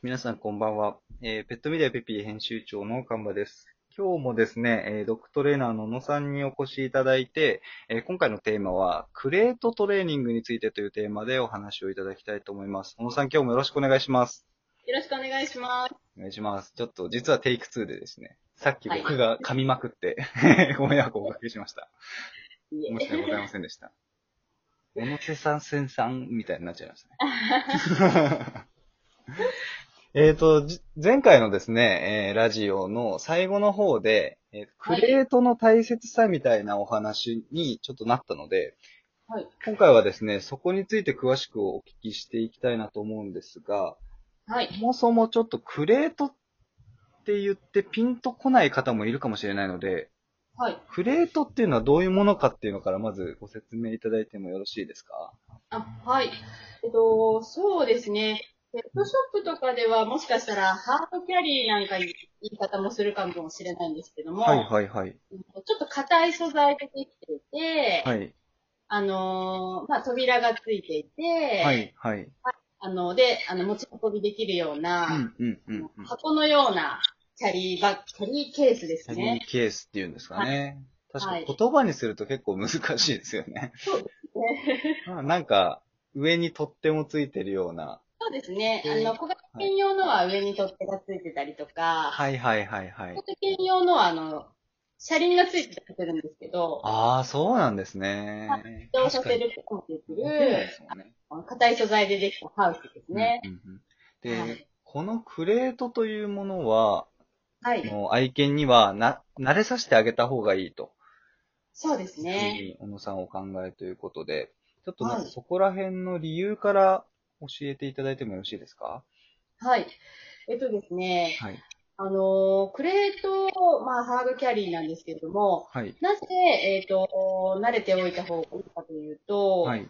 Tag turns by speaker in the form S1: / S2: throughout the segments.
S1: 皆さんこんばんは。えーペットメディアペピー編集長の神場です。今日もですね、えードッグトレーナーの小野さんにお越しいただいて、えー今回のテーマは、クレートトレーニングについてというテーマでお話をいただきたいと思います。小野さん今日もよろしくお願いします。
S2: よろしくお願いします。
S1: お願いします。ちょっと実はテイク2でですね、さっき僕が噛みまくって、ご迷惑をおかけしました。申し訳ございませんでした。小野瀬さん、せんさんみたいになっちゃいましたね。えっと、じ前回のですね、えーラジオの最後の方で、えークレートの大切さみたいなお話にちょっとなったので、
S2: はい。
S1: 今回はですね、そこについて詳しくお聞きしていきたいなと思うんですが、
S2: はい。
S1: そもそもちょっとクレートって言ってピンとこない方もいるかもしれないので、
S2: はい。
S1: クレートっていうのはどういうものかっていうのからまずご説明いただいてもよろしいですか？
S2: あ、はい。えっと、そうですね。ペットショップとかではもしかしたらハードキャリーなんかいう言い方もするかもしれないんですけども、
S1: はいはいはい。
S2: ちょっと硬い素材でできていて、
S1: はい。
S2: あのーまあ、扉がついていて、
S1: はいはい。
S2: あの、で、あの、持ち運びできるよう
S1: う
S2: な、
S1: んうんうんうん。
S2: 箱のようなキャリーバッグ、キャリーケースです
S1: キャリ
S2: ね
S1: ー。ケースっていうんですかね。確か
S2: はい
S1: に言葉にすると結構難しいですよね。
S2: そうですね。
S1: まあなんか、上に取っ手もついてるような。
S2: そうですね。
S1: うん
S2: あの、小型犬用のは上に取っ手がついてたりとか、
S1: はいはいはいはい
S2: 小。型犬用のは、あの、車輪がついてたりするんですけど、
S1: ああ、そうなんですね。
S2: 移動させることもできる、
S1: ね。
S2: 硬い素材でできたハウスですね。
S1: うんうんうんで、
S2: はい
S1: このクレートというものは、
S2: はい。
S1: もう愛犬にはな、慣れさせてあげた方がいいと。
S2: そうです
S1: ふう
S2: ね。
S1: に小野さんお考えということで、ちょっと
S2: はい
S1: ねそこら辺の理由から教えていただいてもよろしいですか？
S2: はい。えっとですね、
S1: はい。
S2: あのークレート、まあ、ハードキャリーなんですけれども、
S1: はい。
S2: なぜ、えっ、と、慣れておいた方がいいかというと、
S1: はい。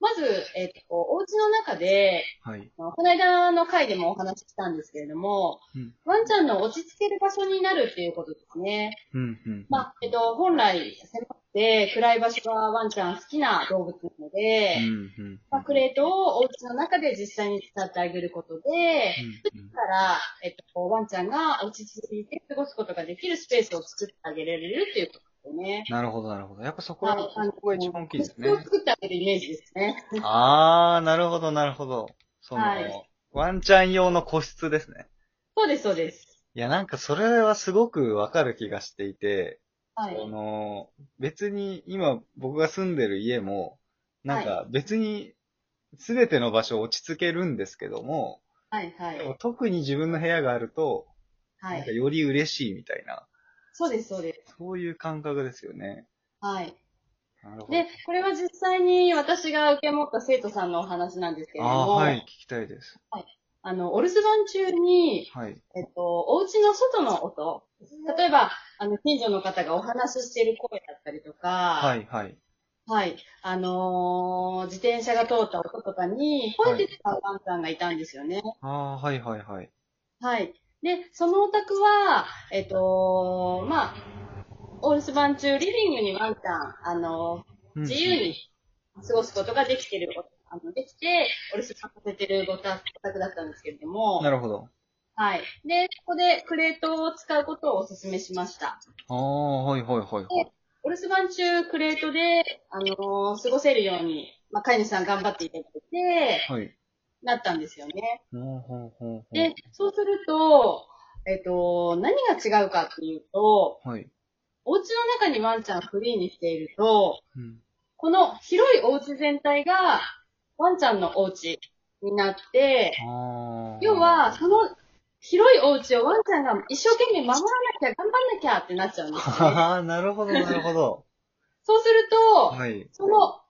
S2: ままず、えっ、と、お家の中で、
S1: はい。
S2: この間の回でもお話ししたんですけれども、
S1: うん。
S2: ワンちゃんの落ち着ける場所になるっていうことですね。
S1: うん。うん。
S2: まあ、えっと、本来、狭くて暗い場所がワンちゃん好きな動物なので、
S1: うん。うん。
S2: まあ、クレートをお家の中で実際に使ってあげることで、
S1: うん。
S2: だから、えっと、ワンちゃんが落ち着いて過ごすことができるスペースを作ってあげられるっていうことですね。
S1: なるほど、なるほど。やっぱそこは、
S2: はい
S1: そこが一番大きいですね
S2: を作ってあげるイメージですね。
S1: あー、なるほど、なるほど。その、
S2: はい
S1: ワンちゃん用の個室ですね。
S2: そうです、そうです。
S1: いや、なんかそれはすごくわかる気がしていて、
S2: はい。
S1: その、別に今僕が住んでる家も、なんか別に全ての場所を落ち着けるんですけども、
S2: はい、はい
S1: 特に自分の部屋があると、
S2: はい。
S1: なんかより嬉しいみたいな、
S2: そうです、そうです。
S1: そういう感覚ですよね。
S2: はい。
S1: なるほど。
S2: で、これは実際に私が受け持った生徒さんのお話なんですけれど
S1: あー
S2: も、
S1: はい、聞きたいです。
S2: あの、お留守番中に、
S1: はい。
S2: えっと、お家の外の音、例えば、あの、近所の方がお話ししてる声だったりとか、
S1: はい、はい。
S2: はい。あのー自転車が通った音とかに、吠えてたワンちゃんがいたんですよね。
S1: あー、はい、はい、はい。
S2: はい。で、そのお宅は、えっと、まあ、お留守番中、リビングにワンちゃん、あの
S1: うん
S2: 自由に過ごすことができてる、あの、できて、お留守番させてるごたお宅だったんですけれども、
S1: なるほど。
S2: はい。で、ここでクレートを使うことをお勧めしました。
S1: あー、はい、はい、はい。はい
S2: お留守番中、クレートで、あのー過ごせるように、まあ、飼い主さん頑張っていただいて、
S1: はい。
S2: なったんですよね。で、そうすると、えっ、と、何が違うかっていうと、
S1: はい。
S2: お家の中にワンちゃんフリーにしていると、
S1: うん。
S2: この広いお家全体が、ワンちゃんのお家になって。要は、その広いお家をワンちゃんが一生懸命守らなきゃ、頑張んなきゃってなっちゃうんですよ、ね。
S1: ああ、なるほど、なるほど。
S2: そうすると、
S1: はい。
S2: その、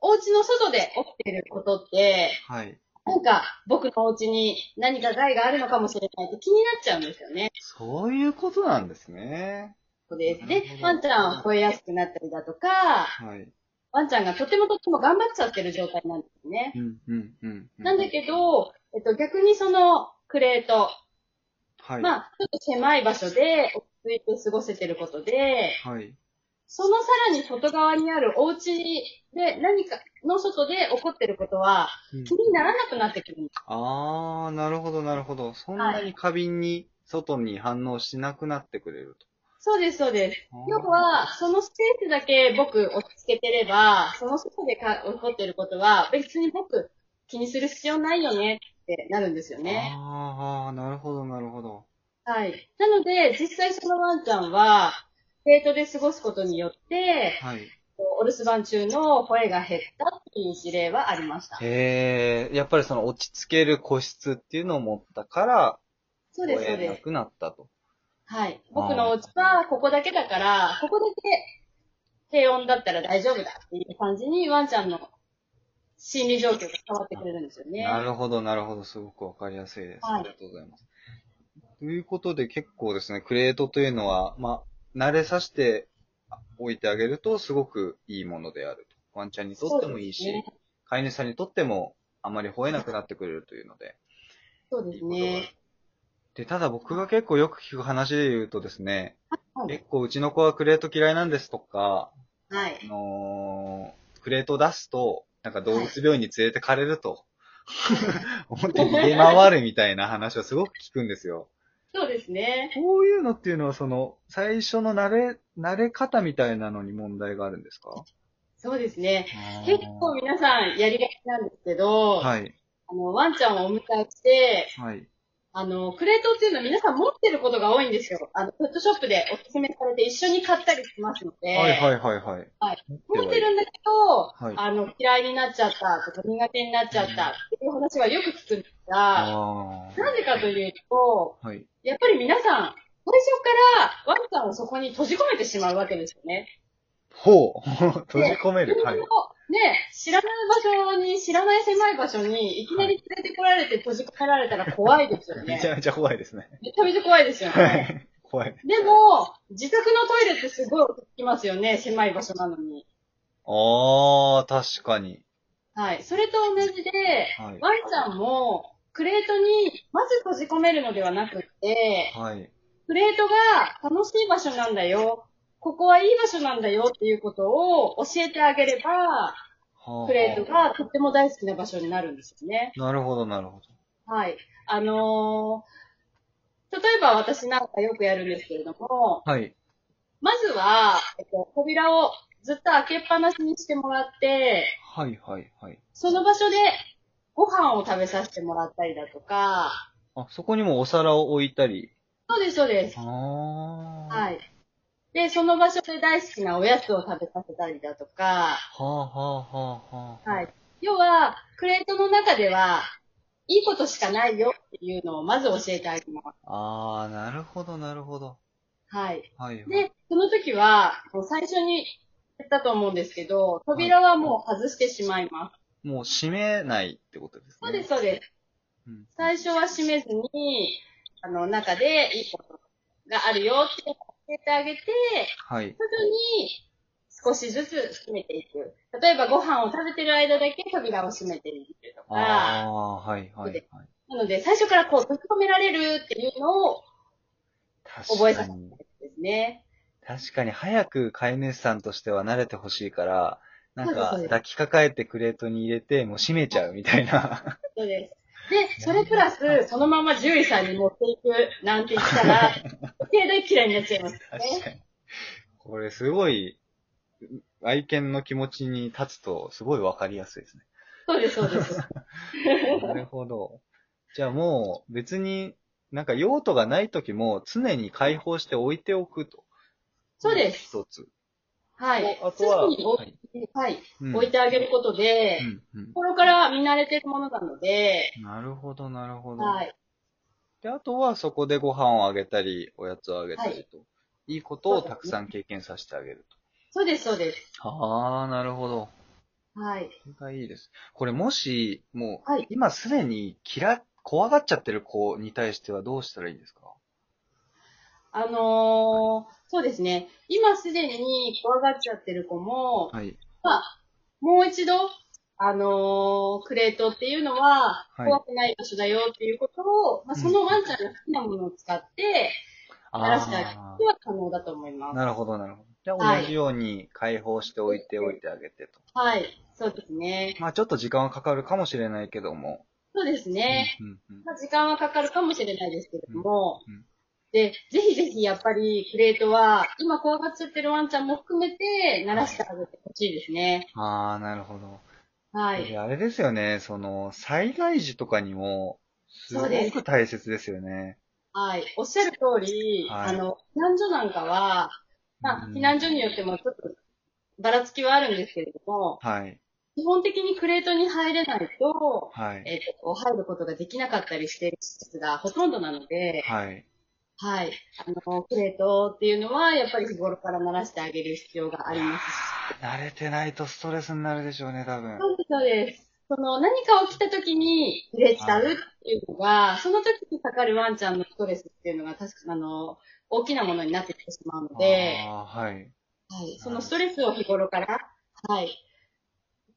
S2: お家の外で起きてることって、
S1: はい。
S2: なんか、僕のお家に何か害があるのかもしれないって気になっちゃうんですよね。
S1: そういうことなんですね。
S2: そうです。でワンちゃんは吠えやすくなったりだとか、
S1: はい。
S2: ワンちゃんがとてもとても頑張っちゃってる状態なんですね。
S1: うん、うん、うん。
S2: なんだけど、えっと、逆にそのクレート、
S1: はい。
S2: まあ、ちょっと狭い場所で落ち着いて過ごせてることで、
S1: はい。
S2: そのさらに外側にあるお家で何かの外で起こってることは気にならなくなってくるんです。
S1: あー、なるほど、なるほど。そんなに過敏に、外に反応しなくなってくれると。
S2: そうです、そうです。要は、そのスペースだけ僕落ち着けてれば、その外でか起こってることは別に僕気にする必要ないよねってなるんですよね。
S1: あー、なるほど、なるほど。
S2: はい。なので、実際そのワンちゃんは、デートで過ごすことによって、
S1: はい。
S2: お留守番中の声が減ったっていう事例はありました。
S1: へー、やっぱりその落ち着ける個室っていうのを持ったから、
S2: そうです、そう
S1: 声
S2: です。
S1: なくなったと。
S2: はい。僕のお家はここだけだから、ここだけ低温だったら大丈夫だっていう感じにワンちゃんの心理状況が変わってくれるんですよね。
S1: なるほど、なるほど。すごくわかりやすいです。
S2: はい
S1: ありがとうございます。ということで結構ですね、クレートというのは、まあ、慣れさせておいてあげるとすごくいいものであると。ワンちゃんにとってもいいし、
S2: ね
S1: 飼い主さんにとってもあまり吠えなくなってくれるというので。
S2: そうですね。
S1: で、ただ僕が結構よく聞く話で言うとですね、
S2: はい。
S1: 結構うちの子はクレート嫌いなんですとか、
S2: はい
S1: あ。のークレートを出すと、なんか動物病院に連れてかれると、思って逃げ回るみたいな話をすごく聞くんですよ。
S2: そうですね。
S1: こういうのっていうのは、その、最初の慣れ、慣れ方みたいなのに問題があるんですか？
S2: そうですね。結構皆さんやりがちなんですけど、
S1: はい。
S2: あの、ワンちゃんをお迎えして、
S1: はい。
S2: あの、クレートっていうのは皆さん持ってることが多いんですよ。あの、ペットショップでおすすめされて一緒に買ったりしますので、
S1: はいはいはいはい。
S2: はい
S1: 持
S2: 持ってるんだけど、
S1: はい
S2: あの、嫌いになっちゃったとか苦手になっちゃったっていう話はよく聞くんですが、
S1: あ
S2: なぜかというと、
S1: あ。はい。
S2: やっぱり皆さん、最初からワンちゃんをそこに閉じ込めてしまうわけですよね。
S1: ほう。閉じ込める。はい。
S2: ね、知らない場所に、知らない狭い場所に、いきなり連れてこられて閉じ込められたら怖いですよね。
S1: めちゃめちゃ怖いですね。
S2: めちゃめちゃ怖いですよ
S1: は
S2: ね。
S1: い。怖い。
S2: でも、自宅のトイレってすごい落きますよね、狭い場所なのに。
S1: ああ、確かに。
S2: はい。それと同じで、
S1: はい。
S2: ワンちゃんも、クレートに、まず閉じ込めるのではなくって、
S1: はい。
S2: クレートが楽しい場所なんだよ。ここはいい場所なんだよっていうことを教えてあげれば、
S1: はあ
S2: クレートがとっても大好きな場所になるんですよね。
S1: なるほど、なるほど。
S2: はい。あのー、例えば私なんかよくやるんですけれども、
S1: はい。
S2: まずは、えっと、扉をずっと開けっぱなしにしてもらって、
S1: はい、はい、はい。
S2: その場所でご飯を食べさせてもらったりだとか、
S1: あ、そこにもお皿を置いたり。
S2: そうです、そうです。
S1: ああ。。
S2: はいい。で、その場所で大好きなおやつを食べさせたりだとか、
S1: はあ、はあ、はあ、はあ。
S2: はい。要は、クレートの中では、いいことしかないよっていうのをまず教えてあげます。
S1: ああ、なるほど、なるほど。
S2: はい。
S1: はい、はい。
S2: で、その時は、もう最初に言ったと思うんですけど、扉はもう外してしまいます。
S1: もう閉めないってことですね。
S2: そうです、そうです。
S1: うん。
S2: 最初は閉めずに、あの、中でいいことがあるよって教えてあげて、
S1: はい。
S2: 徐々に少しずつ閉めていく。例えばご飯を食べてる間だけ扉を閉めてみると
S1: あ
S2: か、
S1: あ、はい、はい、はい。
S2: なので最初からこう閉じ込められるっていうのを覚えさせて。ですね。
S1: 確かに早く飼い主さんとしては慣れてほしいから、なんか抱きかかえてクレートに入れて、もう閉めちゃうみたいな。
S2: そうです。で、それプラス、そのまま獣医さんに持っていくなんて言ったら、程度嫌いになっちゃいますよ
S1: 確
S2: ね。
S1: かに。これすごい、愛犬の気持ちに立つと、すごいわかりやすいですね。
S2: そうです、そうです。
S1: なるほど。じゃあもう別になんか用途がない時も常に開放して置いておくと。
S2: そうです。
S1: 一つ。
S2: はい。
S1: あとははい
S2: 置いてあげることで、
S1: うんうん
S2: 心から見慣れてるものなので、
S1: なるほど、なるほど。
S2: はい。
S1: で、あとはそこでご飯をあげたり、おやつをあげたりと。いいことをたくさん経験させてあげる
S2: そうです、そうです。
S1: と。ああ、なるほど。
S2: はい。
S1: それがいいです。これもし、もう、
S2: はい
S1: 今すでに嫌、怖がっちゃってる子に対してはどうしたらいいんですか？
S2: あのー、そうですね。今すでに怖がっちゃってる子も、
S1: はい。
S2: まあ、もう一度、あのー、クレートっていうのは、
S1: はい
S2: 怖くない場所だよっていうことを、まあ、そのワンちゃんの好きなものを使って、やらせてあげることは可能だと思います。
S1: なるほど、なるほど。で、
S2: はい
S1: 同じように解放しておいておいてあげてと。
S2: はい。そうですね。
S1: まあちょっと時間はかかるかもしれないけども。
S2: そうですね。
S1: うんうんうん
S2: まあ、時間はかかるかもしれないですけれども、
S1: うんうん
S2: で、ぜひぜひやっぱりクレートは、今怖がっちゃってるワンちゃんも含めて、鳴らしてあげてほしいですね。
S1: ああ、なるほど。
S2: はい。
S1: であれですよね、その、災害時とかにも、すごく大切ですよね。
S2: はい。おっしゃる通り、
S1: はい
S2: あの、避難所なんかは、まあ、
S1: うん
S2: 避難所によってもちょっと、ばらつきはあるんですけれども、
S1: はい。基
S2: 基本的にクレートに入れないと、
S1: はい。
S2: えっ、と、入ることができなかったりしている施設がほとんどなので、
S1: はい。
S2: はい。あの、クレートっていうのは、やっぱり日頃から鳴らしてあげる必要がありますし。
S1: 慣れてないとストレスになるでしょうね、多分。
S2: そうです、そうです。その、何か起きた時に入れちゃうっていうのが、その時にかかるワンちゃんのストレスっていうのが、確かあの、大きなものになってきてしまうので、
S1: はい。
S2: はい。そのストレスを日頃から、はい。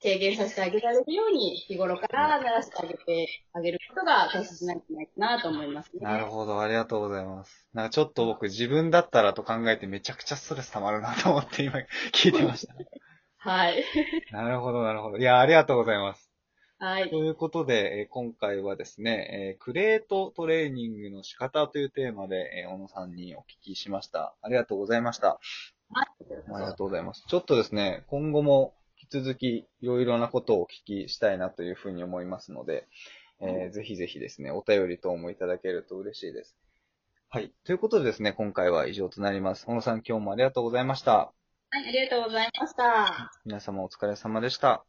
S2: 軽減させてあげられるように、日頃から鳴らしてあげてあげることが大切なんじゃないかなと思いますね。
S1: なるほど、ありがとうございます。なんかちょっと僕自分だったらと考えてめちゃくちゃストレス溜まるなと思って今聞いてました。
S2: はい。
S1: なるほど、なるほど。いや、ありがとうございます。
S2: はい
S1: と。いうことで、えー今回はですね、えークレートトレーニングの仕方というテーマで、えー小野さんにお聞きしました。ありがとうございました。ありがとうございます。ちょっとですね、今後も続きいろいろなことをお聞きしたいなというふうに思いますので、えーぜひぜひですね、お便り等もいただけると嬉しいです。はい。ということでですね、今回は以上となります。小野さん今日もありがとうございました。
S2: はい、ありがとうございました。
S1: 皆様お疲れ様でした。